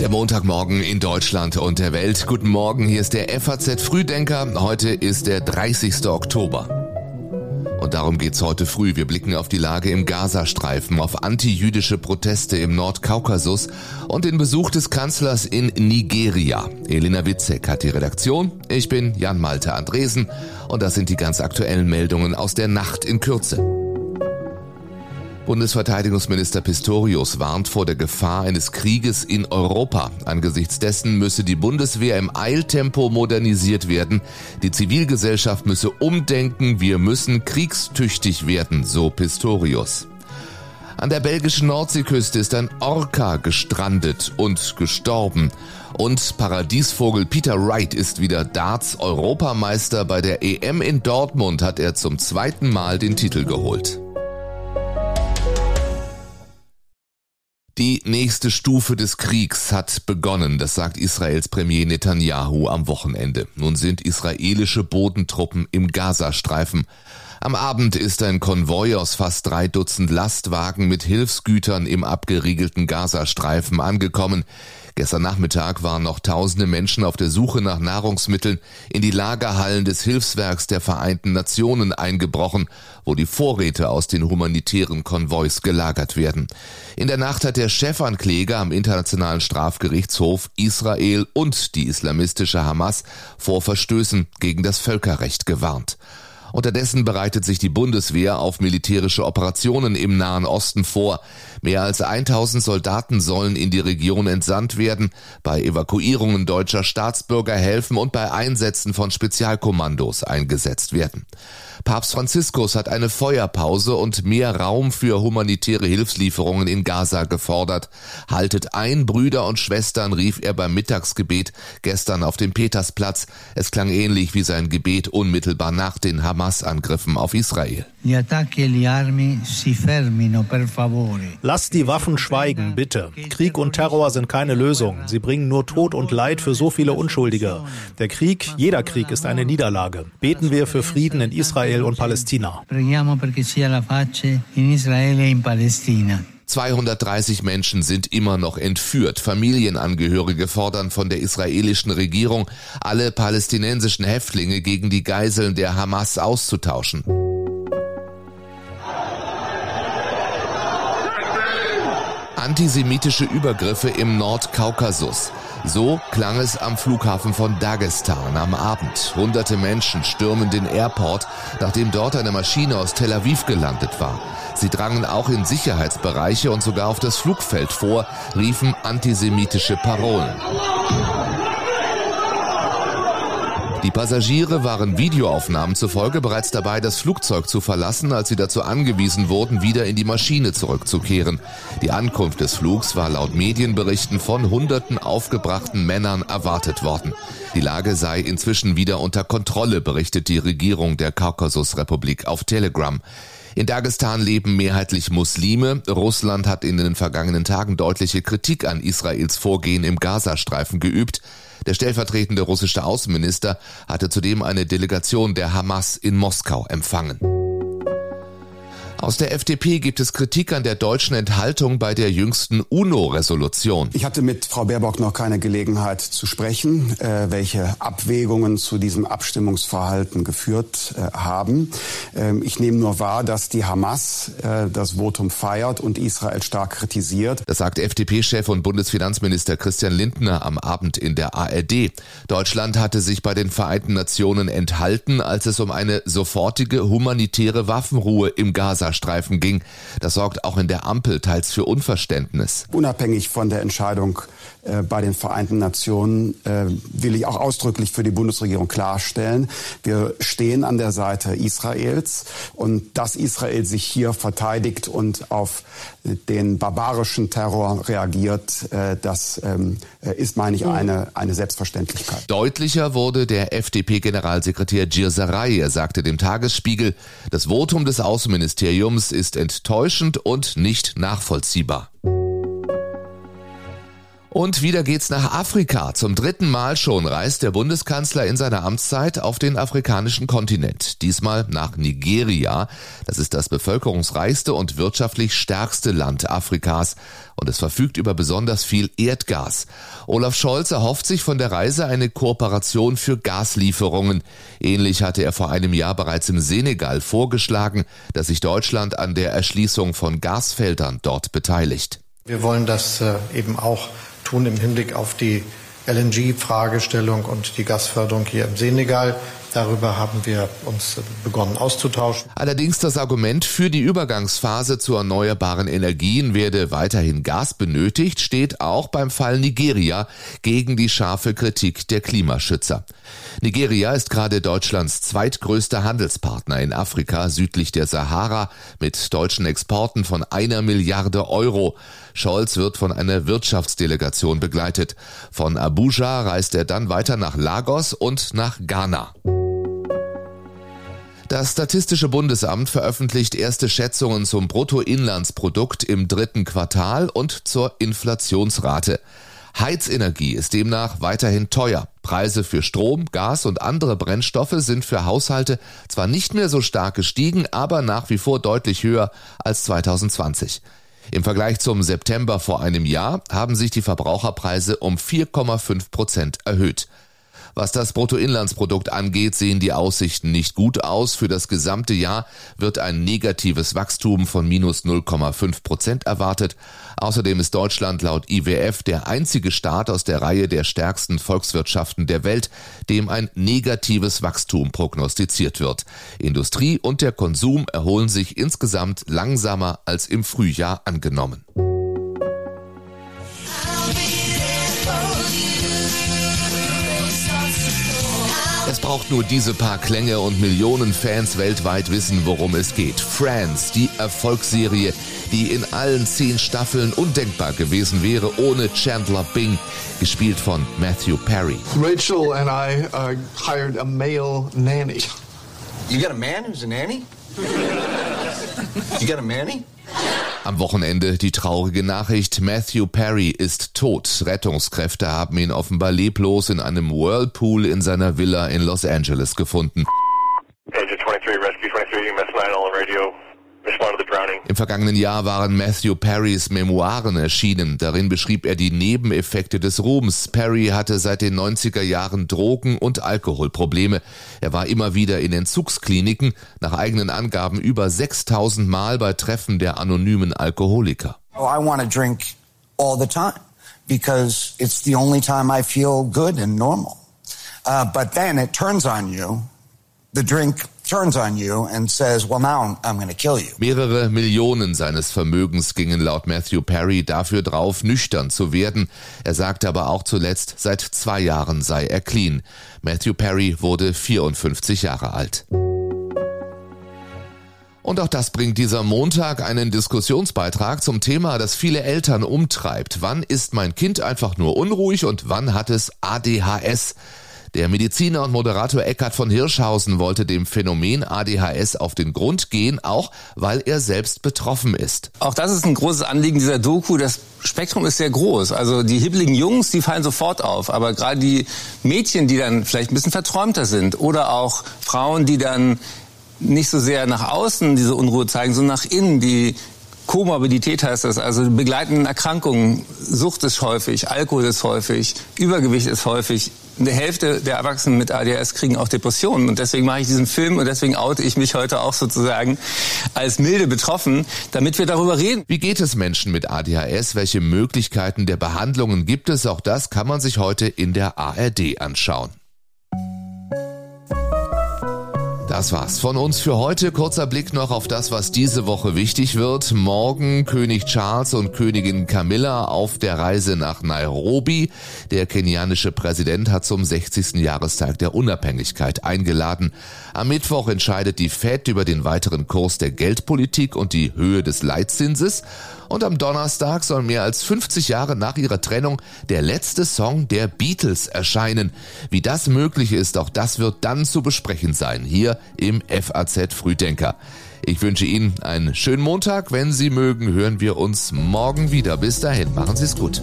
Der Montagmorgen in Deutschland und der Welt. Guten Morgen, hier ist der FAZ Frühdenker. Heute ist der 30. Oktober. Und darum geht's heute früh. Wir blicken auf die Lage im Gazastreifen, auf anti-jüdische Proteste im Nordkaukasus und den Besuch des Kanzlers in Nigeria. Elena Witzek hat die Redaktion. Ich bin Jan Malte Andresen und das sind die ganz aktuellen Meldungen aus der Nacht in Kürze. Bundesverteidigungsminister Pistorius warnt vor der Gefahr eines Krieges in Europa. Angesichts dessen müsse die Bundeswehr im Eiltempo modernisiert werden. Die Zivilgesellschaft müsse umdenken. Wir müssen kriegstüchtig werden, so Pistorius. An der belgischen Nordseeküste ist ein Orca gestrandet und gestorben. Und Paradiesvogel Peter Wright ist wieder Darts-Europameister. Bei der EM in Dortmund hat er zum zweiten Mal den Titel geholt. Nächste Stufe des Kriegs hat begonnen, das sagt Israels Premier Netanyahu am Wochenende. Nun sind israelische Bodentruppen im Gazastreifen. Am Abend ist ein Konvoi aus fast drei Dutzend Lastwagen mit Hilfsgütern im abgeriegelten Gazastreifen angekommen. Gestern Nachmittag waren noch tausende Menschen auf der Suche nach Nahrungsmitteln in die Lagerhallen des Hilfswerks der Vereinten Nationen eingebrochen, wo die Vorräte aus den humanitären Konvois gelagert werden. In der Nacht hat der Chefankläger am Internationalen Strafgerichtshof Israel und die islamistische Hamas vor Verstößen gegen das Völkerrecht gewarnt. Unterdessen bereitet sich die Bundeswehr auf militärische Operationen im Nahen Osten vor. Mehr als 1000 Soldaten sollen in die Region entsandt werden, bei Evakuierungen deutscher Staatsbürger helfen und bei Einsätzen von Spezialkommandos eingesetzt werden. Papst Franziskus hat eine Feuerpause und mehr Raum für humanitäre Hilfslieferungen in Gaza gefordert. Haltet ein, Brüder und Schwestern, rief er beim Mittagsgebet gestern auf dem Petersplatz. Es klang ähnlich wie sein Gebet unmittelbar nach den Hamas-Angriffen auf Israel. Lasst die Waffen schweigen, bitte. Krieg und Terror sind keine Lösung. Sie bringen nur Tod und Leid für so viele Unschuldige. Der Krieg, jeder Krieg ist eine Niederlage. Beten wir für Frieden in Israel und Palästina. 230 Menschen sind immer noch entführt. Familienangehörige fordern von der israelischen Regierung, alle palästinensischen Häftlinge gegen die Geiseln der Hamas auszutauschen. Antisemitische Übergriffe im Nordkaukasus. So klang es am Flughafen von Dagestan am Abend. Hunderte Menschen stürmen den Airport, nachdem dort eine Maschine aus Tel Aviv gelandet war. Sie drangen auch in Sicherheitsbereiche und sogar auf das Flugfeld vor, riefen antisemitische Parolen. Die Passagiere waren Videoaufnahmen zufolge bereits dabei, das Flugzeug zu verlassen, als sie dazu angewiesen wurden, wieder in die Maschine zurückzukehren. Die Ankunft des Flugs war laut Medienberichten von hunderten aufgebrachten Männern erwartet worden. Die Lage sei inzwischen wieder unter Kontrolle, berichtet die Regierung der Kaukasusrepublik auf Telegram. In Dagestan leben mehrheitlich Muslime. Russland hat in den vergangenen Tagen deutliche Kritik an Israels Vorgehen im Gazastreifen geübt. Der stellvertretende russische Außenminister hatte zudem eine Delegation der Hamas in Moskau empfangen. Aus der FDP gibt es Kritik an der deutschen Enthaltung bei der jüngsten UNO-Resolution. Ich hatte mit Frau Baerbock noch keine Gelegenheit zu sprechen, äh, welche Abwägungen zu diesem Abstimmungsverhalten geführt äh, haben. Ähm, ich nehme nur wahr, dass die Hamas äh, das Votum feiert und Israel stark kritisiert. Das sagt FDP-Chef und Bundesfinanzminister Christian Lindner am Abend in der ARD. Deutschland hatte sich bei den Vereinten Nationen enthalten, als es um eine sofortige humanitäre Waffenruhe im Gaza Gazastreifen ging. Das sorgt auch in der Ampel teils für Unverständnis. Unabhängig von der Entscheidung bei den Vereinten Nationen äh, will ich auch ausdrücklich für die Bundesregierung klarstellen, wir stehen an der Seite Israels und dass Israel sich hier verteidigt und auf den barbarischen Terror reagiert, äh, das ähm, ist, meine ich, eine, eine Selbstverständlichkeit. Deutlicher wurde der FDP-Generalsekretär Gir Sarai. Er sagte dem Tagesspiegel, das Votum des Außenministeriums ist enttäuschend und nicht nachvollziehbar. Und wieder geht's nach Afrika. Zum dritten Mal schon reist der Bundeskanzler in seiner Amtszeit auf den afrikanischen Kontinent. Diesmal nach Nigeria. Das ist das bevölkerungsreichste und wirtschaftlich stärkste Land Afrikas. Und es verfügt über besonders viel Erdgas. Olaf Scholz erhofft sich von der Reise eine Kooperation für Gaslieferungen. Ähnlich hatte er vor einem Jahr bereits im Senegal vorgeschlagen, dass sich Deutschland an der Erschließung von Gasfeldern dort beteiligt. Wir wollen das äh, eben auch tun im Hinblick auf die LNG-Fragestellung und die Gasförderung hier im Senegal. Darüber haben wir uns begonnen auszutauschen. Allerdings das Argument für die Übergangsphase zu erneuerbaren Energien werde weiterhin Gas benötigt, steht auch beim Fall Nigeria gegen die scharfe Kritik der Klimaschützer. Nigeria ist gerade Deutschlands zweitgrößter Handelspartner in Afrika südlich der Sahara mit deutschen Exporten von einer Milliarde Euro. Scholz wird von einer Wirtschaftsdelegation begleitet. Von Abuja reist er dann weiter nach Lagos und nach Ghana. Das Statistische Bundesamt veröffentlicht erste Schätzungen zum Bruttoinlandsprodukt im dritten Quartal und zur Inflationsrate. Heizenergie ist demnach weiterhin teuer. Preise für Strom, Gas und andere Brennstoffe sind für Haushalte zwar nicht mehr so stark gestiegen, aber nach wie vor deutlich höher als 2020. Im Vergleich zum September vor einem Jahr haben sich die Verbraucherpreise um 4,5 Prozent erhöht. Was das Bruttoinlandsprodukt angeht, sehen die Aussichten nicht gut aus. Für das gesamte Jahr wird ein negatives Wachstum von minus 0,5 Prozent erwartet. Außerdem ist Deutschland laut IWF der einzige Staat aus der Reihe der stärksten Volkswirtschaften der Welt, dem ein negatives Wachstum prognostiziert wird. Industrie und der Konsum erholen sich insgesamt langsamer als im Frühjahr angenommen. Braucht nur diese paar Klänge und Millionen Fans weltweit wissen, worum es geht. Friends, die Erfolgsserie, die in allen zehn Staffeln undenkbar gewesen wäre ohne Chandler Bing, gespielt von Matthew Perry. Rachel and I uh, hired a male nanny. You got a man who's a nanny? You got a nanny? Am Wochenende die traurige Nachricht, Matthew Perry ist tot. Rettungskräfte haben ihn offenbar leblos in einem Whirlpool in seiner Villa in Los Angeles gefunden. Vergangenen Jahr waren Matthew Perrys Memoiren erschienen. Darin beschrieb er die Nebeneffekte des Ruhms. Perry hatte seit den 90er Jahren Drogen- und Alkoholprobleme. Er war immer wieder in Entzugskliniken, nach eigenen Angaben über 6000 Mal bei Treffen der anonymen Alkoholiker. Oh, I want to drink all the time because it's the only time I feel good and normal. Uh, but then it turns on you. The drink Mehrere Millionen seines Vermögens gingen laut Matthew Perry dafür drauf, nüchtern zu werden. Er sagte aber auch zuletzt, seit zwei Jahren sei er clean. Matthew Perry wurde 54 Jahre alt. Und auch das bringt dieser Montag einen Diskussionsbeitrag zum Thema, das viele Eltern umtreibt. Wann ist mein Kind einfach nur unruhig und wann hat es ADHS? Der Mediziner und Moderator Eckhard von Hirschhausen wollte dem Phänomen ADHS auf den Grund gehen, auch weil er selbst betroffen ist. Auch das ist ein großes Anliegen dieser Doku. Das Spektrum ist sehr groß. Also die hibbeligen Jungs, die fallen sofort auf. Aber gerade die Mädchen, die dann vielleicht ein bisschen verträumter sind oder auch Frauen, die dann nicht so sehr nach außen diese Unruhe zeigen, sondern nach innen, die Komorbidität heißt das, also begleitenden Erkrankungen. Sucht ist häufig, Alkohol ist häufig, Übergewicht ist häufig. Eine Hälfte der Erwachsenen mit ADHS kriegen auch Depressionen. Und deswegen mache ich diesen Film und deswegen oute ich mich heute auch sozusagen als milde betroffen, damit wir darüber reden. Wie geht es Menschen mit ADHS? Welche Möglichkeiten der Behandlungen gibt es? Auch das kann man sich heute in der ARD anschauen. Das war's von uns für heute. Kurzer Blick noch auf das, was diese Woche wichtig wird. Morgen König Charles und Königin Camilla auf der Reise nach Nairobi. Der kenianische Präsident hat zum 60. Jahrestag der Unabhängigkeit eingeladen. Am Mittwoch entscheidet die Fed über den weiteren Kurs der Geldpolitik und die Höhe des Leitzinses. Und am Donnerstag soll mehr als 50 Jahre nach ihrer Trennung der letzte Song der Beatles erscheinen. Wie das möglich ist, auch das wird dann zu besprechen sein, hier im FAZ Frühdenker. Ich wünsche Ihnen einen schönen Montag. Wenn Sie mögen, hören wir uns morgen wieder. Bis dahin, machen Sie es gut.